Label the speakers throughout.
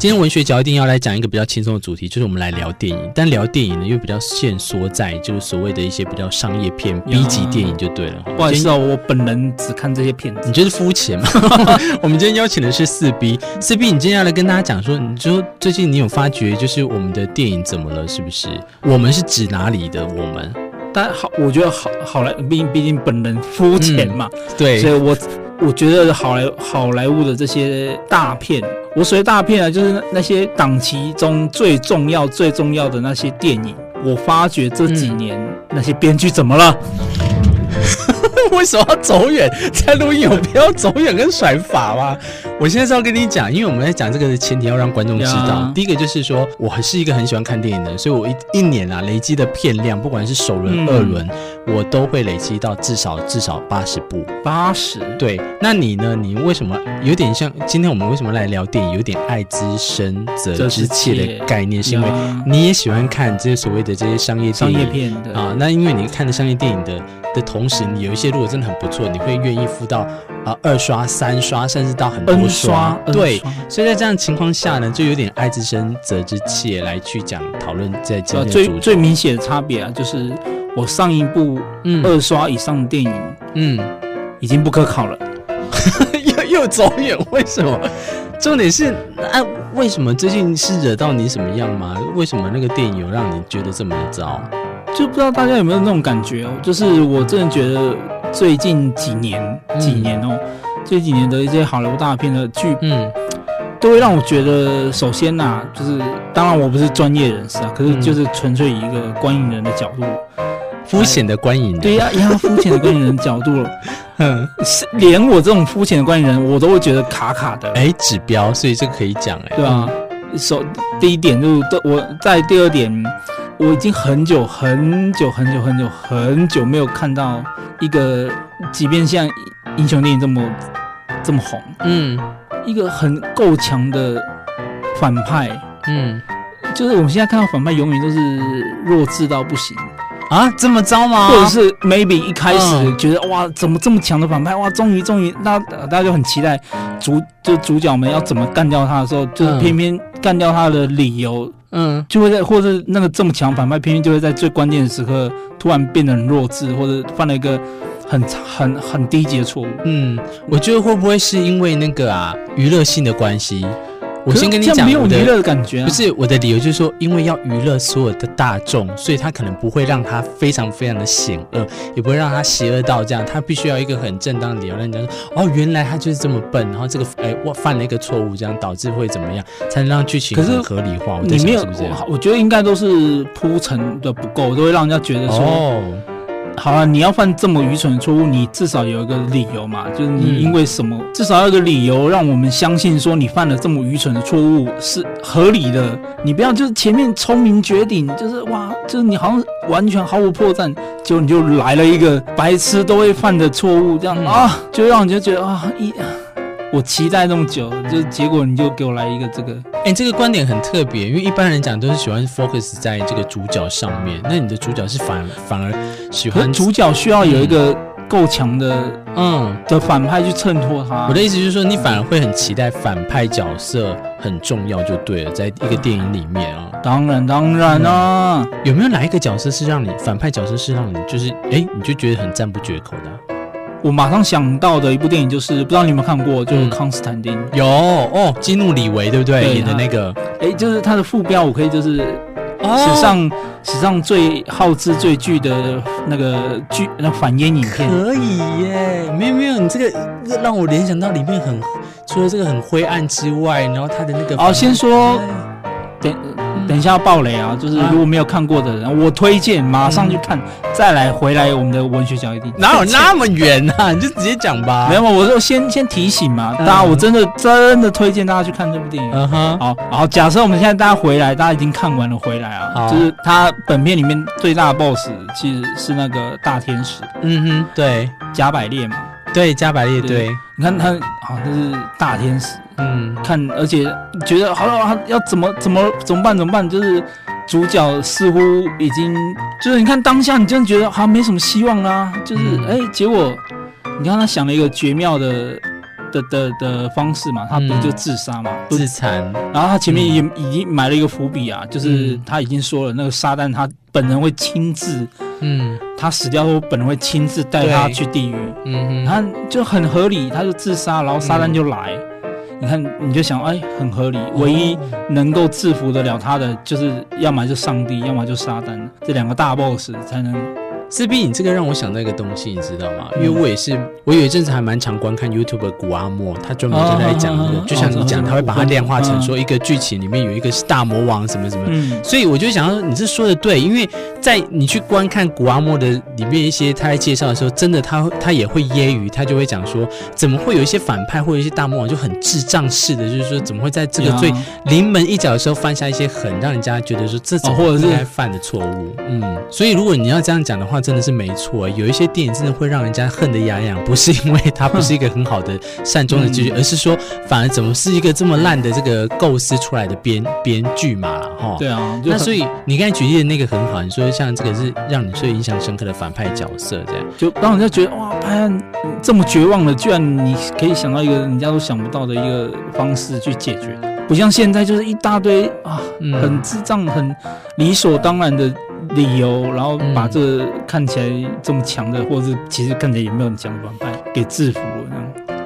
Speaker 1: 今天文学角一定要来讲一个比较轻松的主题，就是我们来聊电影。但聊电影呢，又比较限缩在就是所谓的一些比较商业片、B 级电影就对了。
Speaker 2: 不好意思哦，我本人只看这些片子。
Speaker 1: 你觉得肤浅吗？我们今天邀请的是四 B，四 B，你今天要来跟大家讲说，你说最近你有发觉，就是我们的电影怎么了？是不是？我们是指哪里的？我们？
Speaker 2: 但好，我觉得好好莱，毕竟毕竟本人肤浅嘛，
Speaker 1: 嗯、对，
Speaker 2: 所以我我觉得好莱好莱坞的这些大片。我所谓大片啊，就是那些档期中最重要、最重要的那些电影。我发觉这几年、嗯、那些编剧怎么了？
Speaker 1: 为什么要走远？在录音有必要走远跟甩法吗？我现在是要跟你讲，因为我们在讲这个的前提要让观众知道。第一个就是说，我是一个很喜欢看电影的人，所以我一一年啊累积的片量，不管是首轮、二轮，我都会累积到至少至少八十部。
Speaker 2: 八十？
Speaker 1: 对。那你呢？你为什么有点像今天我们为什么来聊电影？有点爱之深责之切的概念，是因为你也喜欢看这些所谓的这些商业
Speaker 2: 商业片的
Speaker 1: 啊。那因为你看的商业电影的的同时，你有一些。如果真的很不错，你会愿意付到啊二刷、三刷，甚至到很多刷。对，所以在这样的情况下呢，就有点爱之深责之切来去讲讨论在这
Speaker 2: 最最明显的差别啊，就是我上一部二刷以上的电影，嗯，已经不可考了，
Speaker 1: 又又走远，为什么？重点是啊，为什么最近是惹到你什么样吗？为什么那个电影有让你觉得这么糟？
Speaker 2: 就不知道大家有没有那种感觉哦，就是我真的觉得最近几年几年哦，这、嗯、几年的一些好莱坞大片的剧，嗯，都会让我觉得，首先呐、啊，就是当然我不是专业人士啊，可是就是纯粹以一个观影人的角度，
Speaker 1: 肤浅的观影人，
Speaker 2: 对呀，以他肤浅的观影人角度，嗯，是连我这种肤浅的观影人，我都会觉得卡卡的，
Speaker 1: 哎，指标，所以这个可以讲，哎，
Speaker 2: 对啊，首第一点就是，我在第二点。我已经很久很久很久很久很久没有看到一个，即便像英雄电影这么这么红，嗯，一个很够强的反派，嗯，就是我们现在看到反派永远都是弱智到不行
Speaker 1: 啊，这么糟吗？
Speaker 2: 或者是 maybe 一开始觉得、嗯、哇，怎么这么强的反派？哇，终于终于，那大家就很期待主就主角们要怎么干掉他的时候，就是偏偏干掉他的理由。嗯，就会在，或者那个这么强反派，偏偏就会在最关键的时刻突然变得很弱智，或者犯了一个很很很低级的错误。
Speaker 1: 嗯，我觉得会不会是因为那个啊娱乐性的关系？我先跟你讲，
Speaker 2: 没有娱乐的感觉、啊。
Speaker 1: 不是我的理由，就是说，因为要娱乐所有的大众，所以他可能不会让他非常非常的险恶，也不会让他邪恶到这样。他必须要一个很正当的理由，让人家说，哦，原来他就是这么笨，然后这个哎，我犯了一个错误，这样导致会怎么样，才能让剧情很合理化。
Speaker 2: 我觉得应该都是铺陈的不够，都会让人家觉得说。哦好了，你要犯这么愚蠢的错误，你至少有一个理由嘛，就是你因为什么，嗯、至少要有一个理由让我们相信说你犯了这么愚蠢的错误是合理的。你不要就是前面聪明绝顶，就是哇，就是你好像完全毫无破绽，结果你就来了一个白痴都会犯的错误，这样、嗯、啊，就让人就觉得啊一。我期待那么久，就结果你就给我来一个这个，
Speaker 1: 哎、欸，这个观点很特别，因为一般人讲都是喜欢 focus 在这个主角上面，那你的主角是反反而喜欢
Speaker 2: 主角需要有一个够强的嗯的反派去衬托他。
Speaker 1: 我的意思就是说，你反而会很期待反派角色很重要就对了，在一个电影里面啊。
Speaker 2: 当然当然啊、嗯，
Speaker 1: 有没有哪一个角色是让你反派角色是让你就是哎、欸、你就觉得很赞不绝口的、啊？
Speaker 2: 我马上想到的一部电影就是，不知道你有没有看过，就是《康斯坦丁》。
Speaker 1: 有哦，基努李维对不对？演的那个，
Speaker 2: 哎，就是他的副标，我可以就是史上、哦、史上最耗资最巨的那个剧，那反烟影片。
Speaker 1: 可以耶，没有没有，你这个让我联想到里面很除了这个很灰暗之外，然后他的那个。
Speaker 2: 哦，先说，对。等一下要爆雷啊！就是如果没有看过的人，啊、我推荐马上去看，嗯，再来回来我们的文学嚼一地。
Speaker 1: 哪有那么远啊？你就直接讲吧。
Speaker 2: 没有，我就先先提醒嘛，大家，我真的真的推荐大家去看这部电影。嗯哼，好，好，假设我们现在大家回来，大家已经看完了回来啊，就是他本片里面最大的 BOSS 其实是那个大天使。
Speaker 1: 嗯哼，对，
Speaker 2: 加百列嘛。
Speaker 1: 对，加百列，对，
Speaker 2: 你看他好像是大天使，嗯，看，而且觉得好了，要怎么怎么怎么办？怎么办？就是主角似乎已经，就是你看当下，你真的觉得好像没什么希望啦，就是哎、嗯。欸，结果你看他想了一个绝妙的。的的的方式嘛，他不就自杀嘛，
Speaker 1: 自残。
Speaker 2: 然后他前面也已经埋了一个伏笔啊，就是他已经说了，那个撒旦他本人会亲自，嗯，他死掉后本人会亲自带他去地狱，嗯，他就很合理，他就自杀，然后撒旦就来，你看你就想，哎，很合理，唯一能够制服得了他的，就是要么就上帝，要么就撒旦，这两个大 boss 才能。
Speaker 1: 四 B，你这个让我想到一个东西，你知道吗？因为我也是，我有一阵子还蛮常观看 YouTube 的谷阿莫，他专门就在讲这个，就像你讲，他会把它量化成说一个剧情里面有一个是大魔王什么什么，所以我就想说你这说的对，因为在你去观看古阿莫的里面一些他在介绍的时候，真的他他也会揶揄，他就会讲说，怎么会有一些反派或者一些大魔王就很智障式的，就是说怎么会在这个最临门一脚的时候犯下一些很让人家觉得说这种或者是该犯的错误，嗯，所以如果你要这样讲的话。真的是没错，有一些电影真的会让人家恨得牙痒，不是因为它不是一个很好的善终的结局，嗯、而是说反而怎么是一个这么烂的这个构思出来的编编剧嘛了哈。
Speaker 2: 对啊，
Speaker 1: 那所以你刚才举例的那个很好，你说像这个是让你最印象深刻的反派角色，这样
Speaker 2: 就让人家觉得哇，拍案这么绝望了，居然你可以想到一个人家都想不到的一个方式去解决，不像现在就是一大堆啊，很智障、很理所当然的。理由，然后把这个看起来这么强的，或者是其实看起来也没有很强的反派给制服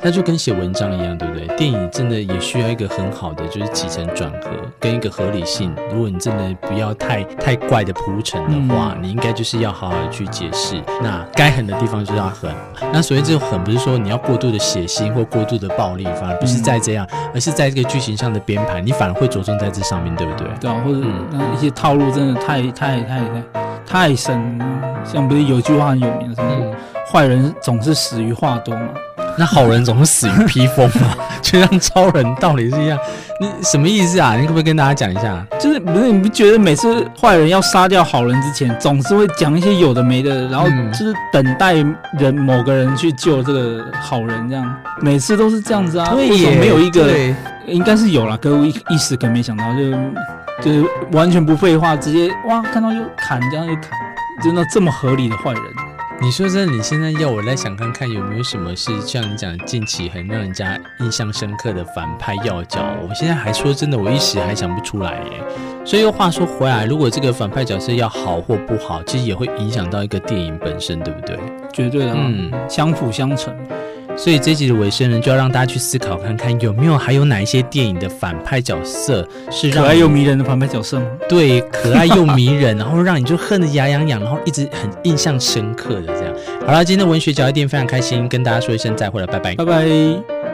Speaker 2: 了，这样。
Speaker 1: 它就跟写文章一样，对不对？电影真的也需要一个很好的，就是起承转合跟一个合理性。如果你真的不要太太怪的铺陈的话，嗯、你应该就是要好好的去解释。那该狠的地方就是要狠。那所谓这种狠，不是说你要过度的血腥或过度的暴力，反而不是在这样，嗯、而是在这个剧情上的编排，你反而会着重在这上面对不对？
Speaker 2: 对啊，或者那一些套路真的太太太太太深。像不是有句话很有名的，什么坏人总是死于话多嘛。
Speaker 1: 那好人总是死于披风嘛，就像超人道理是一样。你什么意思啊？你可不可以跟大家讲一下？
Speaker 2: 就是不是你不觉得每次坏人要杀掉好人之前，总是会讲一些有的没的，然后就是等待人某个人去救这个好人，这样每次都是这样子啊？为什么没有一个？应该是有啦，可我一一时可没想到，就就是完全不废话，直接哇看到就砍，这样就砍，真的这么合理的坏人。
Speaker 1: 你说真的，你现在要我来想看看有没有什么是像你讲近期很让人家印象深刻的反派要角？我现在还说真的，我一时还想不出来耶。所以又话说回来，如果这个反派角色要好或不好，其实也会影响到一个电影本身，对不对？
Speaker 2: 绝对的，嗯，相辅相成。
Speaker 1: 所以这集的尾声呢，就要让大家去思考看看，有没有还有哪一些电影的反派角色是
Speaker 2: 可爱又迷人的反派角色吗？
Speaker 1: 对，可爱又迷人，然后让你就恨得牙痒痒，然后一直很印象深刻的这样。好了，今天的文学角一店非常开心，跟大家说一声再会了，拜拜，
Speaker 2: 拜拜。